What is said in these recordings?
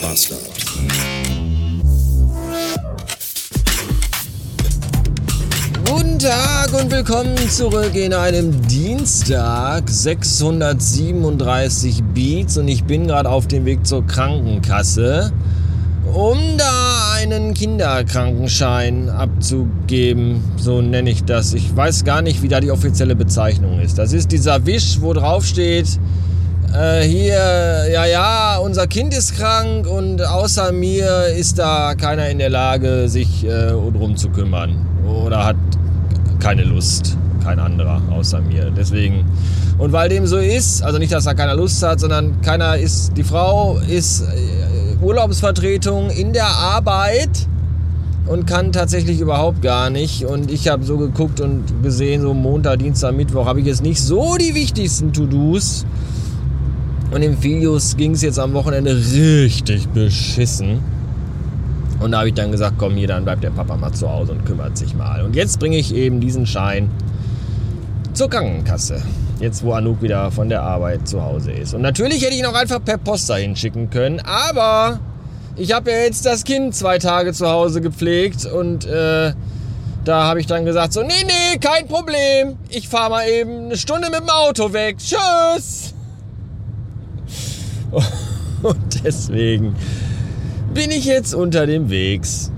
Bastard. Guten Tag und willkommen zurück in einem Dienstag, 637 Beats und ich bin gerade auf dem Weg zur Krankenkasse, um da einen Kinderkrankenschein abzugeben, so nenne ich das. Ich weiß gar nicht, wie da die offizielle Bezeichnung ist. Das ist dieser Wisch, wo drauf steht, äh, hier, ja, ja, unser Kind ist krank und außer mir ist da keiner in der Lage, sich äh, drum zu kümmern. Oder hat keine Lust. Kein anderer außer mir. Deswegen. Und weil dem so ist, also nicht, dass da keiner Lust hat, sondern keiner ist, die Frau ist äh, Urlaubsvertretung in der Arbeit und kann tatsächlich überhaupt gar nicht. Und ich habe so geguckt und gesehen, so Montag, Dienstag, Mittwoch habe ich jetzt nicht so die wichtigsten To-Dos. Und im Videos ging es jetzt am Wochenende richtig beschissen. Und da habe ich dann gesagt, komm hier, dann bleibt der Papa mal zu Hause und kümmert sich mal. Und jetzt bringe ich eben diesen Schein zur Krankenkasse. Jetzt, wo Anouk wieder von der Arbeit zu Hause ist. Und natürlich hätte ich ihn auch einfach per Post dahin schicken können. Aber ich habe ja jetzt das Kind zwei Tage zu Hause gepflegt. Und äh, da habe ich dann gesagt, so, nee, nee, kein Problem. Ich fahre mal eben eine Stunde mit dem Auto weg. Tschüss. Und deswegen bin ich jetzt unter dem Wegs.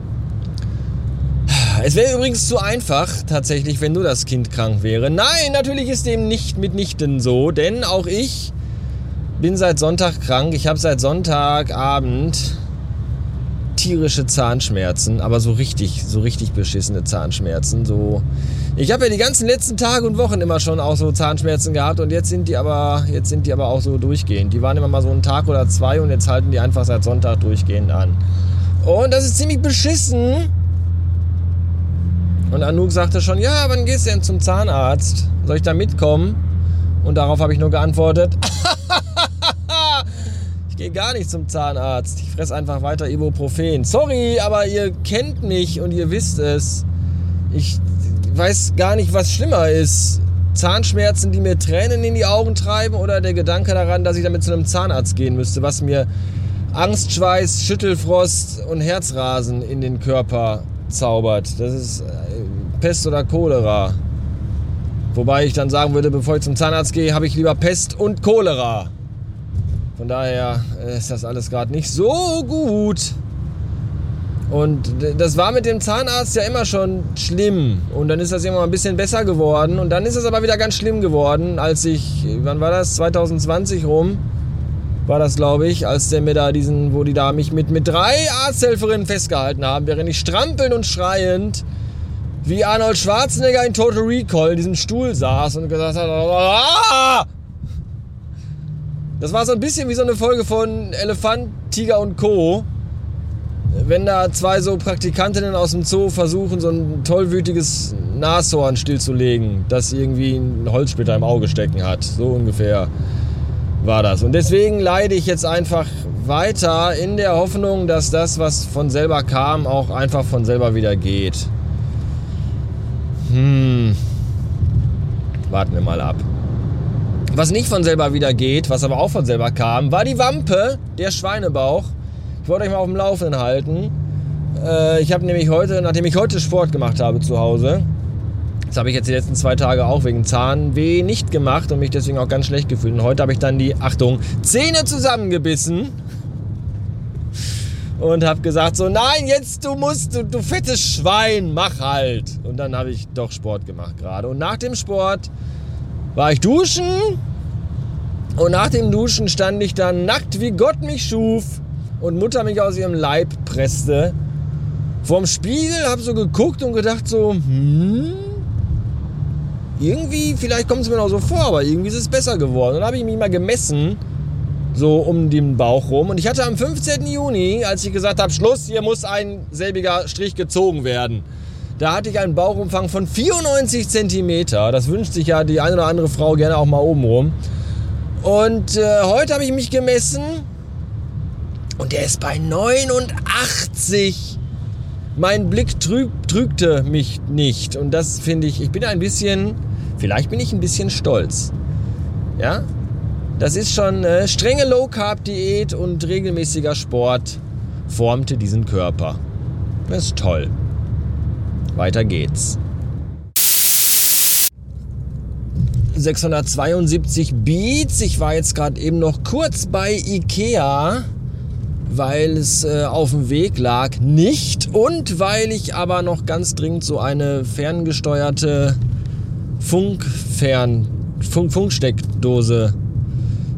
Es wäre übrigens zu einfach, tatsächlich, wenn nur das Kind krank wäre. Nein, natürlich ist dem nicht mitnichten so, denn auch ich bin seit Sonntag krank. Ich habe seit Sonntagabend tierische Zahnschmerzen, aber so richtig, so richtig beschissene Zahnschmerzen. So, ich habe ja die ganzen letzten Tage und Wochen immer schon auch so Zahnschmerzen gehabt und jetzt sind die aber, jetzt sind die aber auch so durchgehend. Die waren immer mal so einen Tag oder zwei und jetzt halten die einfach seit Sonntag durchgehend an. Und das ist ziemlich beschissen. Und Anouk sagte schon, ja, wann gehst du denn zum Zahnarzt? Soll ich da mitkommen? Und darauf habe ich nur geantwortet, ich gehe gar nicht zum Zahnarzt. Ich fresse einfach weiter Ibuprofen. Sorry, aber ihr kennt mich und ihr wisst es. Ich weiß gar nicht, was schlimmer ist. Zahnschmerzen, die mir Tränen in die Augen treiben oder der Gedanke daran, dass ich damit zu einem Zahnarzt gehen müsste, was mir Angstschweiß, Schüttelfrost und Herzrasen in den Körper zaubert. Das ist äh, Pest oder Cholera. Wobei ich dann sagen würde, bevor ich zum Zahnarzt gehe, habe ich lieber Pest und Cholera. Von daher äh, ist das alles gerade nicht so gut. Und das war mit dem Zahnarzt ja immer schon schlimm. Und dann ist das immer ein bisschen besser geworden. Und dann ist es aber wieder ganz schlimm geworden, als ich, wann war das? 2020 rum war das, glaube ich, als der mir da diesen, wo die da mich mit, mit drei Arzthelferinnen festgehalten haben, während ich strampelnd und schreiend wie Arnold Schwarzenegger in Total Recall in diesem Stuhl saß und gesagt hat, Aah! das war so ein bisschen wie so eine Folge von Elefant, Tiger und Co. Wenn da zwei so Praktikantinnen aus dem Zoo versuchen, so ein tollwütiges Nashorn stillzulegen, das irgendwie einen Holzsplitter im Auge stecken hat. So ungefähr war das. Und deswegen leide ich jetzt einfach weiter in der Hoffnung, dass das, was von selber kam, auch einfach von selber wieder geht. Hm. Warten wir mal ab. Was nicht von selber wieder geht, was aber auch von selber kam, war die Wampe, der Schweinebauch. Ich wollte euch mal auf dem Laufenden halten. Äh, ich habe nämlich heute, nachdem ich heute Sport gemacht habe zu Hause, das habe ich jetzt die letzten zwei Tage auch wegen Zahnweh nicht gemacht und mich deswegen auch ganz schlecht gefühlt. Und heute habe ich dann die, Achtung, Zähne zusammengebissen und habe gesagt so, nein, jetzt du musst, du, du fettes Schwein, mach halt. Und dann habe ich doch Sport gemacht gerade. Und nach dem Sport war ich duschen und nach dem Duschen stand ich dann nackt, wie Gott mich schuf und Mutter mich aus ihrem Leib presste. Vorm Spiegel habe so geguckt und gedacht so, hm, irgendwie, vielleicht kommt es mir noch so vor, aber irgendwie ist es besser geworden. Und dann habe ich mich mal gemessen, so um den Bauch rum. Und ich hatte am 15. Juni, als ich gesagt habe, Schluss, hier muss ein selbiger Strich gezogen werden. Da hatte ich einen Bauchumfang von 94 cm. Das wünscht sich ja die eine oder andere Frau gerne auch mal oben rum. Und äh, heute habe ich mich gemessen und der ist bei 89. Mein Blick trüg, trügte mich nicht. Und das finde ich, ich bin ein bisschen Vielleicht bin ich ein bisschen stolz. Ja? Das ist schon äh, strenge Low-Carb-Diät und regelmäßiger Sport formte diesen Körper. Das ist toll. Weiter geht's. 672 Beats. Ich war jetzt gerade eben noch kurz bei Ikea, weil es äh, auf dem Weg lag. Nicht und weil ich aber noch ganz dringend so eine ferngesteuerte Funkfern Funk Funksteckdose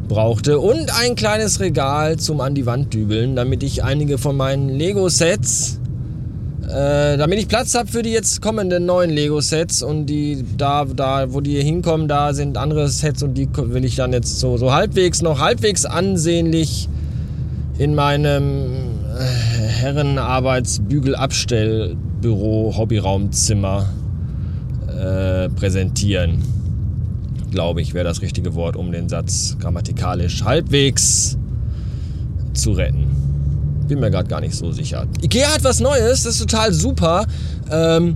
brauchte und ein kleines Regal zum an die Wand dübeln, damit ich einige von meinen Lego-Sets äh, damit ich Platz habe für die jetzt kommenden neuen Lego-Sets und die da, da, wo die hinkommen, da sind andere Sets und die will ich dann jetzt so, so halbwegs noch halbwegs ansehnlich in meinem äh, Herrenarbeitsbügelabstellbüro Hobbyraumzimmer äh, präsentieren. Glaube ich, wäre das richtige Wort, um den Satz grammatikalisch halbwegs zu retten. Bin mir gerade gar nicht so sicher. Ikea hat was Neues, das ist total super. Ähm,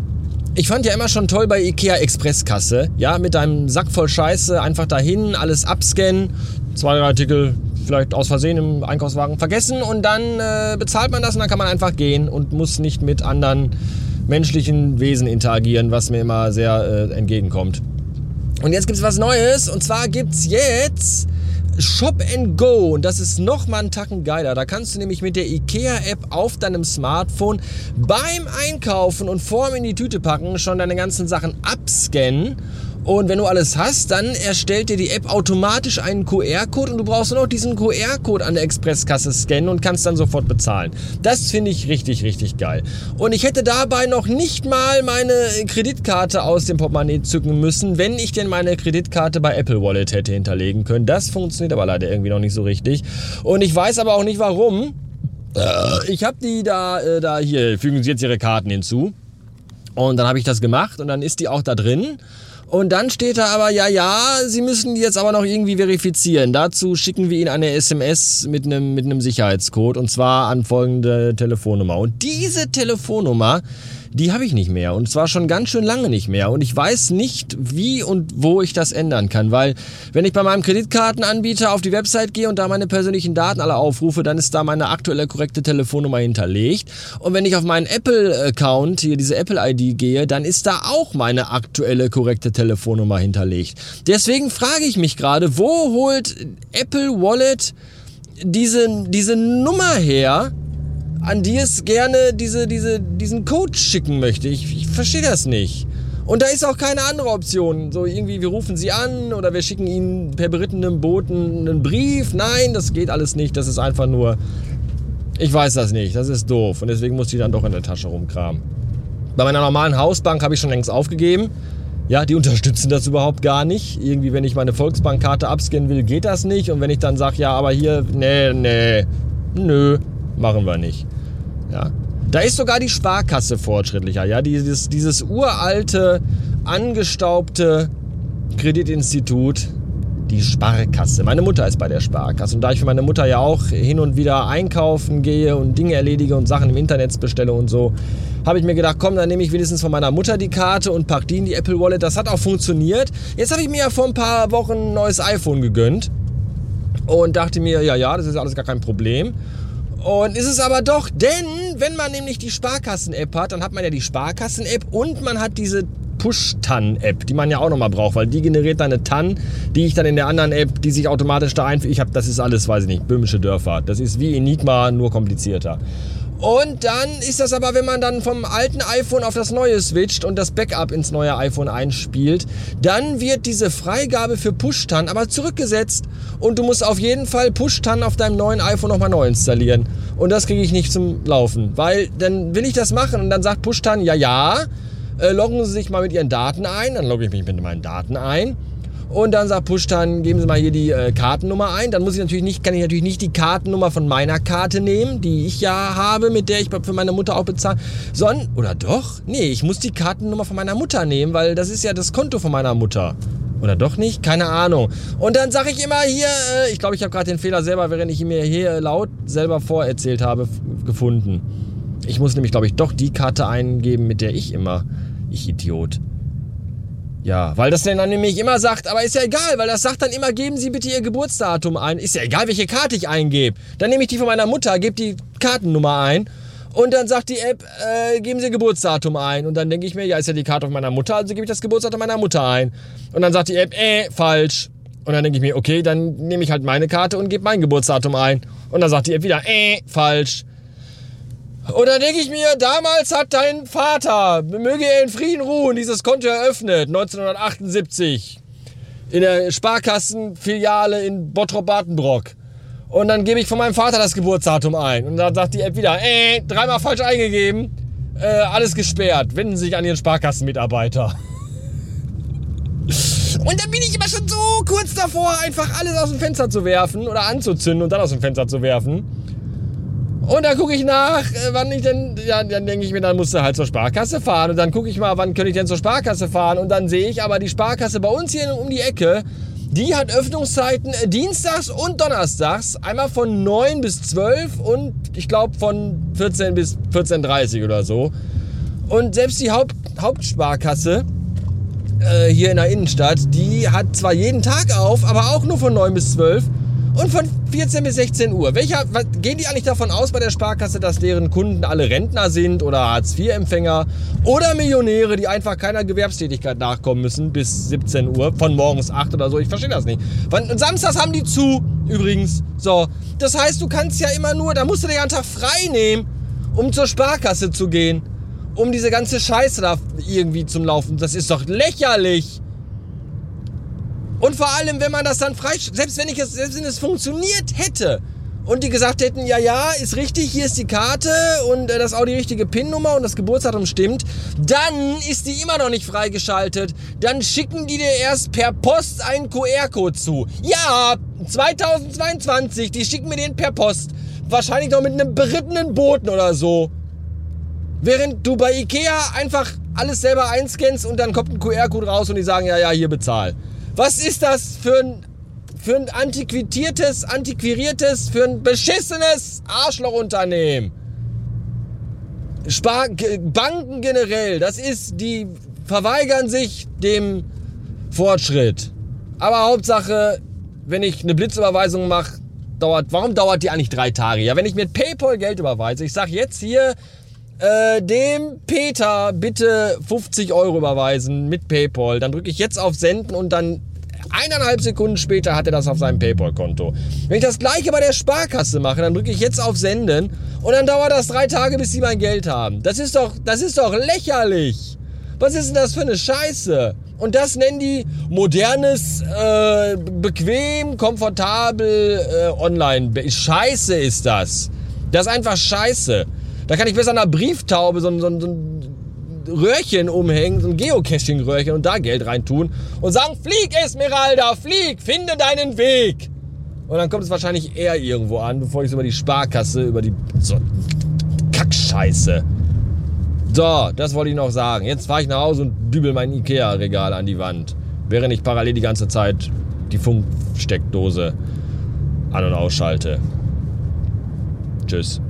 ich fand ja immer schon toll bei Ikea Expresskasse. Ja, mit deinem Sack voll Scheiße einfach dahin, alles abscannen, zwei, drei Artikel vielleicht aus Versehen im Einkaufswagen vergessen und dann äh, bezahlt man das und dann kann man einfach gehen und muss nicht mit anderen menschlichen Wesen interagieren, was mir immer sehr äh, entgegenkommt. Und jetzt gibt es was Neues und zwar gibt es jetzt Shop and Go und das ist noch mal einen Tacken geiler. Da kannst du nämlich mit der IKEA App auf deinem Smartphone beim Einkaufen und vorm in die Tüte packen schon deine ganzen Sachen abscannen und wenn du alles hast, dann erstellt dir die App automatisch einen QR-Code und du brauchst nur noch diesen QR-Code an der Expresskasse scannen und kannst dann sofort bezahlen. Das finde ich richtig, richtig geil. Und ich hätte dabei noch nicht mal meine Kreditkarte aus dem Portemonnaie zücken müssen, wenn ich denn meine Kreditkarte bei Apple Wallet hätte hinterlegen können. Das funktioniert aber leider irgendwie noch nicht so richtig. Und ich weiß aber auch nicht warum. Äh, ich habe die da, äh, da hier, fügen Sie jetzt Ihre Karten hinzu. Und dann habe ich das gemacht und dann ist die auch da drin. Und dann steht da aber, ja, ja, Sie müssen die jetzt aber noch irgendwie verifizieren. Dazu schicken wir Ihnen eine SMS mit einem, mit einem Sicherheitscode und zwar an folgende Telefonnummer. Und diese Telefonnummer die habe ich nicht mehr. Und zwar schon ganz schön lange nicht mehr. Und ich weiß nicht, wie und wo ich das ändern kann. Weil wenn ich bei meinem Kreditkartenanbieter auf die Website gehe und da meine persönlichen Daten alle aufrufe, dann ist da meine aktuelle korrekte Telefonnummer hinterlegt. Und wenn ich auf meinen Apple-Account, hier diese Apple-ID gehe, dann ist da auch meine aktuelle korrekte Telefonnummer hinterlegt. Deswegen frage ich mich gerade, wo holt Apple Wallet diese, diese Nummer her, an die es gerne diese, diese, diesen Code schicken möchte. Ich, ich verstehe das nicht. Und da ist auch keine andere Option. So irgendwie, wir rufen sie an oder wir schicken ihnen per berittenem Boten einen Brief. Nein, das geht alles nicht. Das ist einfach nur. Ich weiß das nicht. Das ist doof. Und deswegen muss ich dann doch in der Tasche rumkramen. Bei meiner normalen Hausbank habe ich schon längst aufgegeben. Ja, die unterstützen das überhaupt gar nicht. Irgendwie, wenn ich meine Volksbankkarte abscannen will, geht das nicht. Und wenn ich dann sage, ja, aber hier, nee, nee, nö, machen wir nicht. Ja. Da ist sogar die Sparkasse fortschrittlicher. Ja, dieses, dieses uralte, angestaubte Kreditinstitut, die Sparkasse. Meine Mutter ist bei der Sparkasse. Und da ich für meine Mutter ja auch hin und wieder einkaufen gehe und Dinge erledige und Sachen im Internet bestelle und so, habe ich mir gedacht, komm, dann nehme ich wenigstens von meiner Mutter die Karte und pack die in die Apple Wallet. Das hat auch funktioniert. Jetzt habe ich mir ja vor ein paar Wochen ein neues iPhone gegönnt und dachte mir, ja, ja, das ist alles gar kein Problem. Und ist es aber doch, denn wenn man nämlich die Sparkassen-App hat, dann hat man ja die Sparkassen-App und man hat diese Push-TAN-App, die man ja auch nochmal braucht, weil die generiert dann eine TAN, die ich dann in der anderen App, die sich automatisch da einführt. Ich habe, das ist alles, weiß ich nicht, böhmische Dörfer. Das ist wie Enigma, nur komplizierter. Und dann ist das aber, wenn man dann vom alten iPhone auf das neue switcht und das Backup ins neue iPhone einspielt, dann wird diese Freigabe für Push-TAN aber zurückgesetzt und du musst auf jeden Fall Push-TAN auf deinem neuen iPhone nochmal neu installieren. Und das kriege ich nicht zum Laufen, weil dann will ich das machen und dann sagt Push-TAN, ja, ja, äh, loggen Sie sich mal mit Ihren Daten ein, dann logge ich mich mit meinen Daten ein und dann sagt Pushtan, geben Sie mal hier die äh, Kartennummer ein. Dann muss ich natürlich nicht, kann ich natürlich nicht die Kartennummer von meiner Karte nehmen, die ich ja habe, mit der ich für meine Mutter auch bezahle. Sondern, oder doch? Nee, ich muss die Kartennummer von meiner Mutter nehmen, weil das ist ja das Konto von meiner Mutter. Oder doch nicht? Keine Ahnung. Und dann sage ich immer hier, äh, ich glaube, ich habe gerade den Fehler selber, während ich ihn mir hier laut selber vorerzählt habe, gefunden. Ich muss nämlich, glaube ich, doch die Karte eingeben, mit der ich immer. Ich Idiot. Ja, weil das dann nämlich immer sagt, aber ist ja egal, weil das sagt dann immer, geben Sie bitte Ihr Geburtsdatum ein. Ist ja egal, welche Karte ich eingebe. Dann nehme ich die von meiner Mutter, gebe die Kartennummer ein und dann sagt die App, äh, geben Sie Geburtsdatum ein. Und dann denke ich mir, ja, ist ja die Karte von meiner Mutter, also gebe ich das Geburtsdatum meiner Mutter ein. Und dann sagt die App, äh, falsch. Und dann denke ich mir, okay, dann nehme ich halt meine Karte und gebe mein Geburtsdatum ein. Und dann sagt die App wieder, äh, falsch. Und dann denke ich mir, damals hat dein Vater, möge er in Frieden ruhen, dieses Konto eröffnet, 1978. In der Sparkassenfiliale in Bottrop-Bartenbrock. Und dann gebe ich von meinem Vater das Geburtsdatum ein. Und dann sagt die App wieder, äh, dreimal falsch eingegeben, äh, alles gesperrt. Wenden Sie sich an Ihren Sparkassenmitarbeiter. Und dann bin ich immer schon so kurz davor, einfach alles aus dem Fenster zu werfen oder anzuzünden und dann aus dem Fenster zu werfen. Und dann gucke ich nach, äh, wann ich denn, ja, dann denke ich mir, dann musst du halt zur Sparkasse fahren. Und dann gucke ich mal, wann könnte ich denn zur Sparkasse fahren. Und dann sehe ich aber die Sparkasse bei uns hier um die Ecke, die hat Öffnungszeiten äh, dienstags und donnerstags. Einmal von 9 bis 12 und ich glaube von 14 bis 14.30 oder so. Und selbst die Haupt, Hauptsparkasse äh, hier in der Innenstadt, die hat zwar jeden Tag auf, aber auch nur von 9 bis 12 und von 14 bis 16 Uhr. Welcher, was, gehen die eigentlich davon aus bei der Sparkasse, dass deren Kunden alle Rentner sind oder Hartz-IV-Empfänger oder Millionäre, die einfach keiner Gewerbstätigkeit nachkommen müssen bis 17 Uhr, von morgens 8 oder so? Ich verstehe das nicht. Und samstags haben die zu, übrigens. So, das heißt, du kannst ja immer nur, da musst du ja einen Tag frei nehmen, um zur Sparkasse zu gehen, um diese ganze Scheiße da irgendwie zum Laufen. Das ist doch lächerlich. Und vor allem, wenn man das dann frei, selbst wenn ich es, selbst wenn es funktioniert hätte und die gesagt hätten, ja, ja, ist richtig, hier ist die Karte und äh, das ist auch die richtige PIN-Nummer und das Geburtsdatum stimmt, dann ist die immer noch nicht freigeschaltet. Dann schicken die dir erst per Post einen QR-Code zu. Ja, 2022, die schicken mir den per Post. Wahrscheinlich noch mit einem berittenen Boten oder so. Während du bei Ikea einfach alles selber einscannst und dann kommt ein QR-Code raus und die sagen, ja, ja, hier bezahl. Was ist das für ein, für ein antiquiertes, antiquiertes, für ein beschissenes Arschlochunternehmen? Spar Banken generell, das ist, die verweigern sich dem Fortschritt. Aber Hauptsache, wenn ich eine Blitzüberweisung mache, dauert, warum dauert die eigentlich drei Tage? Ja, wenn ich mit PayPal Geld überweise, ich sag jetzt hier, äh, dem Peter bitte 50 Euro überweisen mit PayPal, dann drücke ich jetzt auf Senden und dann Eineinhalb Sekunden später hat er das auf seinem PayPal-Konto. Wenn ich das gleiche bei der Sparkasse mache, dann drücke ich jetzt auf Senden und dann dauert das drei Tage, bis sie mein Geld haben. Das ist doch, das ist doch lächerlich. Was ist denn das für eine Scheiße? Und das nennen die modernes, äh, bequem, komfortabel, äh, online. Scheiße ist das. Das ist einfach scheiße. Da kann ich besser einer Brieftaube so, so, so Röhrchen umhängen, so ein Geocaching-Röhrchen und da Geld reintun und sagen, flieg Esmeralda, flieg, finde deinen Weg. Und dann kommt es wahrscheinlich eher irgendwo an, bevor ich es über die Sparkasse, über die so, Kackscheiße. So, das wollte ich noch sagen. Jetzt fahre ich nach Hause und dübel mein Ikea-Regal an die Wand. Während ich parallel die ganze Zeit die Funksteckdose an- und ausschalte. Tschüss.